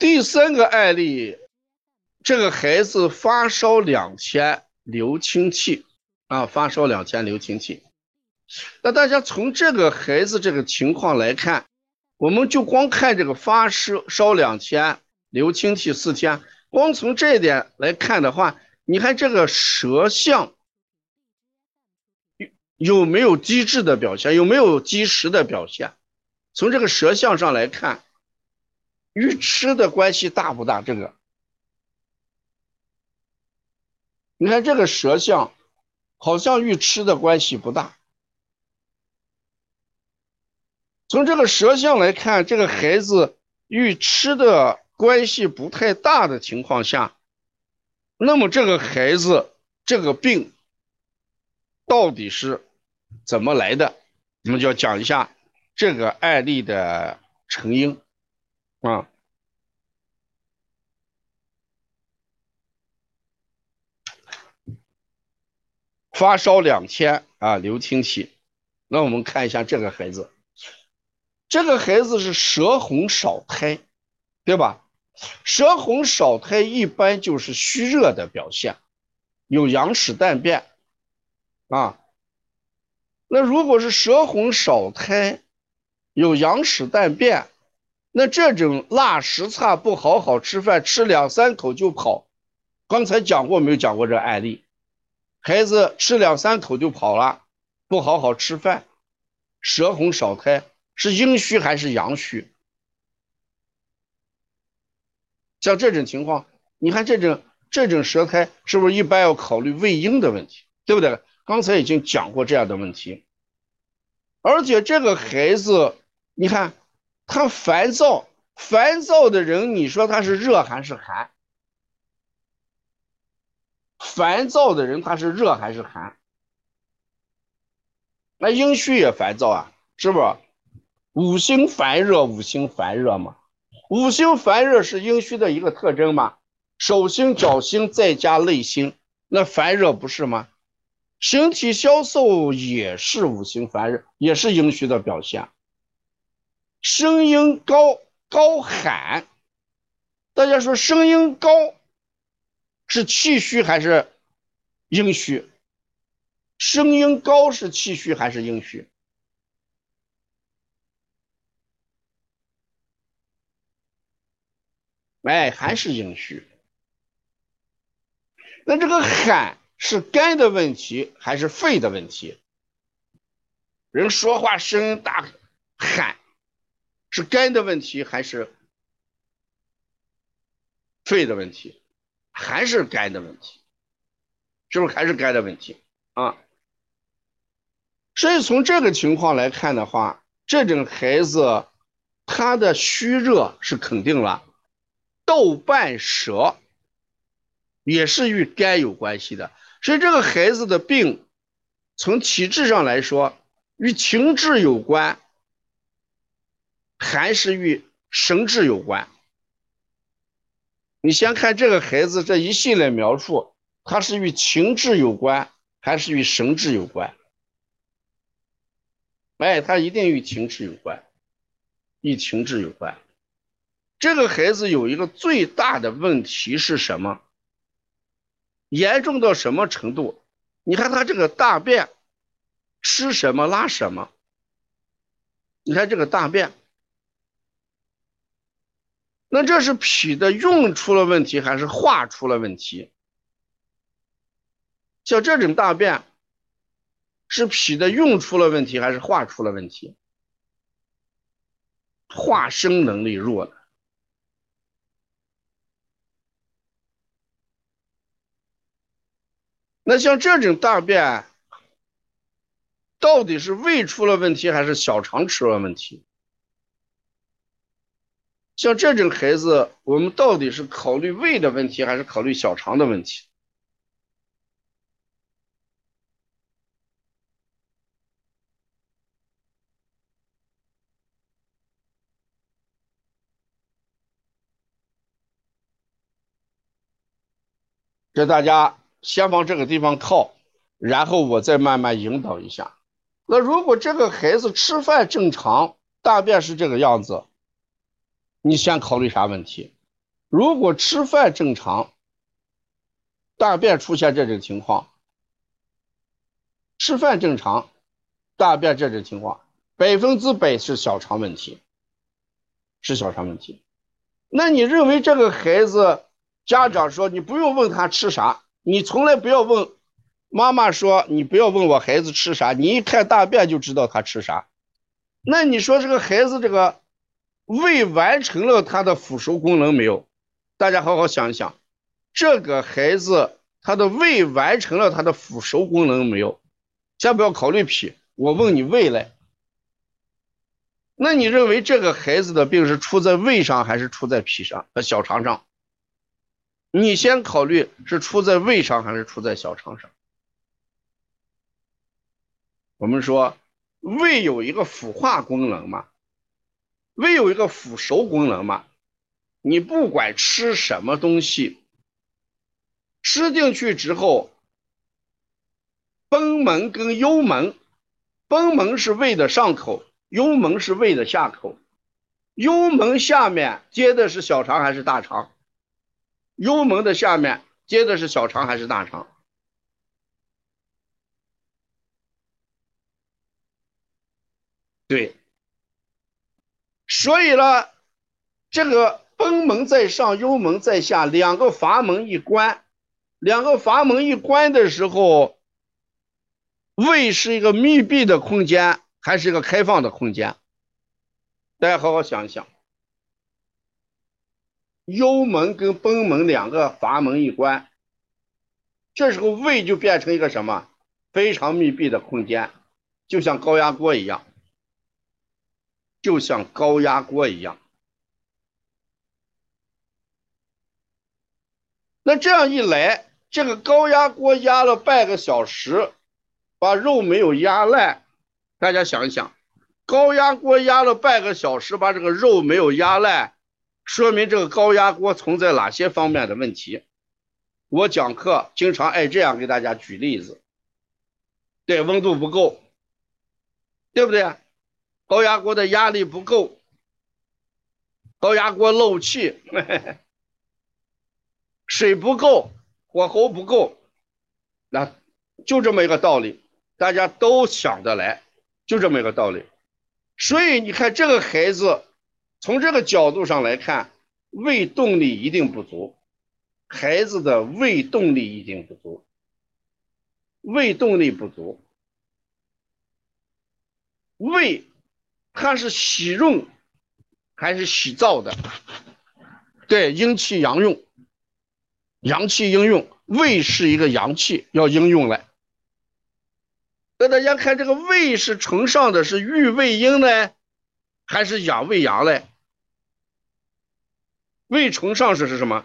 第三个案例，这个孩子发烧两天，流清涕啊，发烧两天，流清涕。那大家从这个孩子这个情况来看，我们就光看这个发烧烧两天，流清涕四天，光从这一点来看的话，你看这个舌象有有没有积滞的表现，有没有积食的表现？从这个舌象上来看，与吃的关系大不大？这个，你看这个舌象，好像与吃的关系不大。从这个舌象来看，这个孩子与吃的关系不太大的情况下，那么这个孩子这个病到底是怎么来的？我们就要讲一下这个案例的成因啊。发烧两天啊，流清涕。那我们看一下这个孩子。这个孩子是舌红少苔，对吧？舌红少苔一般就是虚热的表现，有阳屎淡便啊。那如果是舌红少苔，有阳屎淡便，那这种辣食差不好好吃饭，吃两三口就跑。刚才讲过没有？讲过这案例，孩子吃两三口就跑了，不好好吃饭，舌红少苔。是阴虚还是阳虚？像这种情况，你看这种这种舌苔是不是一般要考虑胃阴的问题，对不对？刚才已经讲过这样的问题。而且这个孩子，你看他烦躁，烦躁的人，你说他是热还是寒？烦躁的人他是热还是寒？那阴虚也烦躁啊，是不是？五行烦热，五行烦热嘛，五行烦热是阴虚的一个特征嘛。手心、脚心再加内心，那烦热不是吗？形体消瘦也是五行烦热，也是阴虚的表现。声音高高喊，大家说声音高是气虚还是阴虚？声音高是气虚还是阴虚？哎，还是阴虚。那这个喊是肝的问题还是肺的问题？人说话声音大喊，是肝的问题还是肺的问题？还是肝的问题？是不是还是肝的问题啊？所以从这个情况来看的话，这种孩子他的虚热是肯定了。豆瓣舌也是与肝有关系的，所以这个孩子的病从体质上来说与情志有关，还是与神志有关。你先看这个孩子这一系列描述，他是与情志有关，还是与神志有关？哎，他一定与情志有关，与情志有关。这个孩子有一个最大的问题是什么？严重到什么程度？你看他这个大便，吃什么拉什么。你看这个大便，那这是脾的运出了问题，还是化出了问题？像这种大便，是脾的运出了问题，还是化出了问题？化生能力弱了。那像这种大便，到底是胃出了问题还是小肠出了问题？像这种孩子，我们到底是考虑胃的问题还是考虑小肠的问题？这大家。先往这个地方靠，然后我再慢慢引导一下。那如果这个孩子吃饭正常，大便是这个样子，你先考虑啥问题？如果吃饭正常，大便出现这种情况，吃饭正常，大便这种情况，百分之百是小肠问题，是小肠问题。那你认为这个孩子，家长说你不用问他吃啥，你从来不要问。妈妈说你不要问我孩子吃啥，你一看大便就知道他吃啥。那你说这个孩子这个胃完成了他的腐熟功能没有？大家好好想一想，这个孩子他的胃完成了他的腐熟功能没有？先不要考虑脾，我问你胃来。那你认为这个孩子的病是出在胃上还是出在脾上呃小肠上？你先考虑是出在胃上还是出在小肠上？我们说胃有一个腐化功能嘛，胃有一个腐熟功能嘛。你不管吃什么东西，吃进去之后，贲门跟幽门，贲门是胃的上口。幽门是胃的下口，幽门下面接的是小肠还是大肠？幽门的下面接的是小肠还是大肠？对，所以呢，这个贲门在上，幽门在下，两个阀门一关，两个阀门一关的时候，胃是一个密闭的空间。还是一个开放的空间，大家好好想一想。幽门跟贲门两个阀门一关，这时候胃就变成一个什么非常密闭的空间，就像高压锅一样，就像高压锅一样。那这样一来，这个高压锅压了半个小时，把肉没有压烂。大家想一想，高压锅压了半个小时，把这个肉没有压烂，说明这个高压锅存在哪些方面的问题？我讲课经常爱这样给大家举例子，对，温度不够，对不对？高压锅的压力不够，高压锅漏气，水不够，火候不够，那就这么一个道理，大家都想得来。就这么一个道理，所以你看这个孩子，从这个角度上来看，胃动力一定不足，孩子的胃动力一定不足，胃动力不足，胃它是喜润还是喜燥的？对，阴气阳用，阳气应用，胃是一个阳气，要应用来。那大家看这个胃是承上的，是育胃阴呢，还是养胃阳嘞？胃承上是是什么？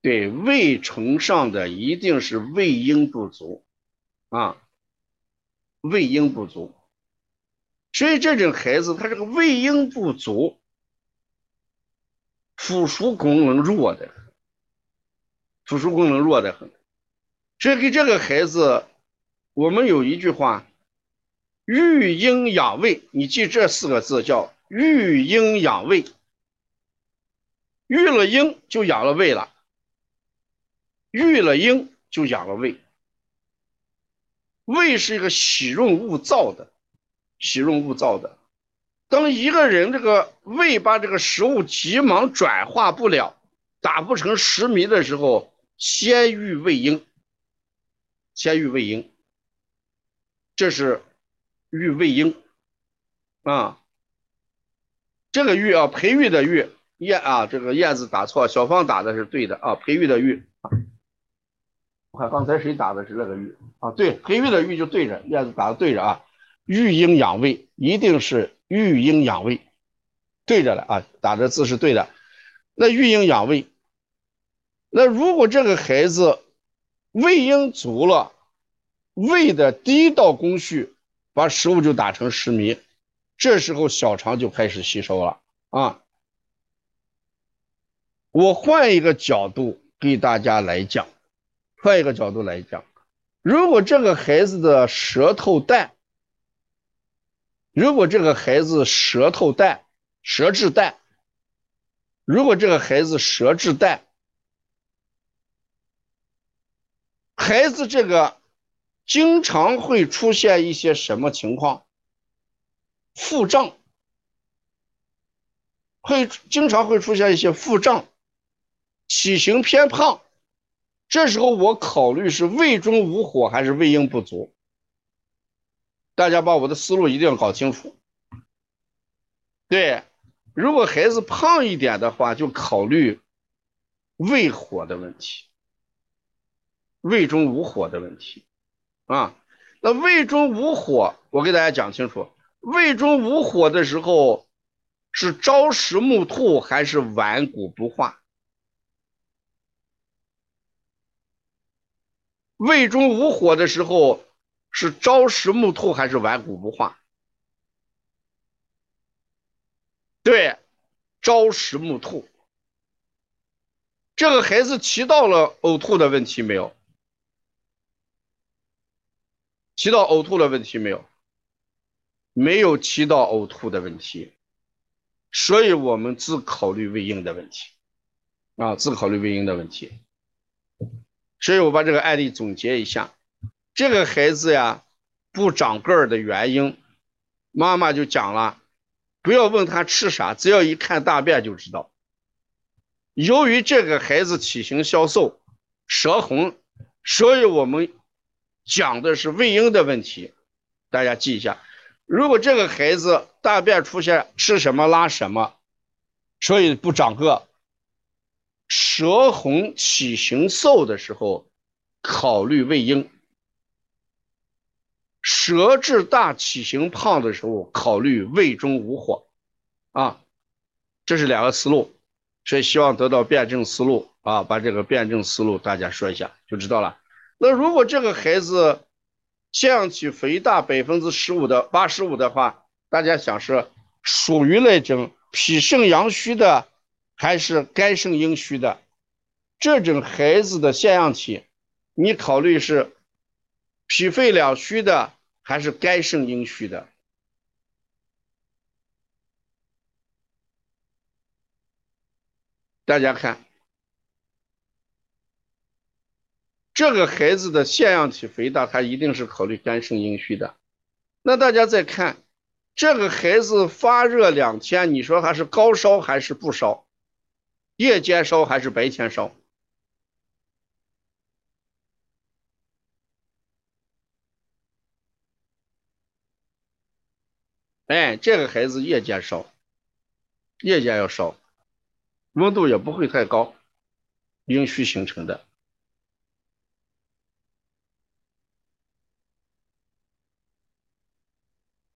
对，胃承上的一定是胃阴不足啊，胃阴不足。所以这种孩子他这个胃阴不足。腐熟功能弱的，腐熟功能弱的很，所以给这个孩子，我们有一句话，育阴养胃，你记这四个字叫育阴养胃，育了阴就养了胃了，育了阴就养了胃，胃是一个喜润勿燥的，喜润勿燥的。当一个人这个胃把这个食物急忙转化不了，打不成食糜的时候，先育胃阴，先育胃阴，这是育胃阴啊。这个育啊，培育的育，燕啊，这个燕字打错，小芳打的是对的啊，培育的育。我看刚才谁打的是那个玉啊？对，培育的玉就对着，燕子打的对着啊。育婴养胃一定是。育婴养胃，对着了啊，打的字是对的。那育婴养胃，那如果这个孩子胃阴足了，胃的第一道工序把食物就打成食糜，这时候小肠就开始吸收了啊。我换一个角度给大家来讲，换一个角度来讲，如果这个孩子的舌头淡，如果这个孩子舌头淡，舌质淡，如果这个孩子舌质淡，孩子这个经常会出现一些什么情况？腹胀，会经常会出现一些腹胀，体型偏胖。这时候我考虑是胃中无火还是胃阴不足？大家把我的思路一定要搞清楚。对，如果孩子胖一点的话，就考虑胃火的问题，胃中无火的问题啊。那胃中无火，我给大家讲清楚，胃中无火的时候是朝食暮吐还是顽固不化？胃中无火的时候是朝食暮吐还是顽固不化？对，朝食暮吐。这个孩子提到了呕吐的问题没有？提到呕吐的问题没有？没有提到呕吐的问题，所以我们只考虑胃阴的问题啊，只考虑胃阴的问题。所以我把这个案例总结一下，这个孩子呀不长个儿的原因，妈妈就讲了，不要问他吃啥，只要一看大便就知道。由于这个孩子体型消瘦，舌红，所以我们讲的是胃阴的问题，大家记一下。如果这个孩子大便出现吃什么拉什么，所以不长个。舌红体型瘦的时候，考虑胃阴；舌质大体型胖的时候，考虑胃中无火。啊，这是两个思路，所以希望得到辩证思路啊，把这个辩证思路大家说一下就知道了。那如果这个孩子腺样体肥大百分之十五的八十五的话，大家想是属于那种脾肾阳虚的。还是肝肾阴虚的这种孩子的腺样体，你考虑是脾肺两虚的，还是肝肾阴虚的？大家看，这个孩子的腺样体肥大，他一定是考虑肝肾阴虚的。那大家再看，这个孩子发热两天，你说他是高烧还是不烧？夜间烧还是白天烧？哎，这个孩子夜间烧，夜间要烧，温度也不会太高，阴虚形成的。